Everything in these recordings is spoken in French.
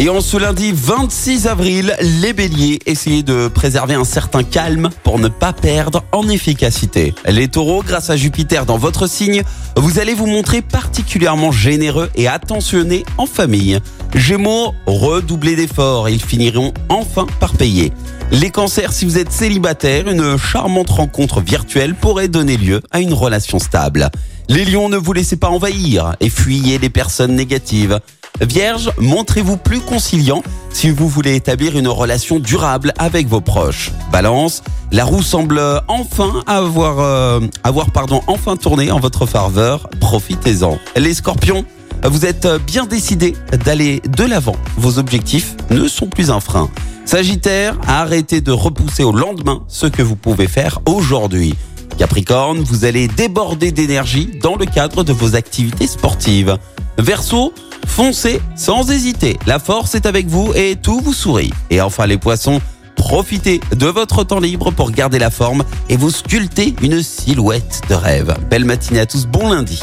Et en ce lundi 26 avril, les béliers, essayez de préserver un certain calme pour ne pas perdre en efficacité. Les taureaux, grâce à Jupiter dans votre signe, vous allez vous montrer particulièrement généreux et attentionné en famille. Gémeaux, redoublez d'efforts, ils finiront enfin par payer. Les cancers, si vous êtes célibataire, une charmante rencontre virtuelle pourrait donner lieu à une relation stable. Les lions, ne vous laissez pas envahir et fuyez les personnes négatives. Vierge, montrez-vous plus conciliant si vous voulez établir une relation durable avec vos proches. Balance, la roue semble enfin avoir, euh, avoir pardon, enfin tourné en votre faveur. Profitez-en. Les scorpions, vous êtes bien décidés d'aller de l'avant. Vos objectifs ne sont plus un frein. Sagittaire, arrêtez de repousser au lendemain ce que vous pouvez faire aujourd'hui. Capricorne, vous allez déborder d'énergie dans le cadre de vos activités sportives. Verseau, foncez sans hésiter. La force est avec vous et tout vous sourit. Et enfin les poissons, profitez de votre temps libre pour garder la forme et vous sculpter une silhouette de rêve. Belle matinée à tous, bon lundi.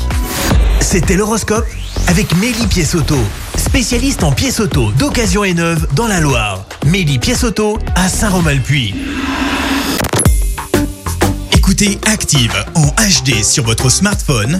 C'était l'horoscope avec Mélie Pièce-Auto, spécialiste en pièces auto d'occasion et neuve dans la Loire. Mélie Pièce-Auto à Saint-Romain-le-Puy. Écoutez Active en HD sur votre smartphone,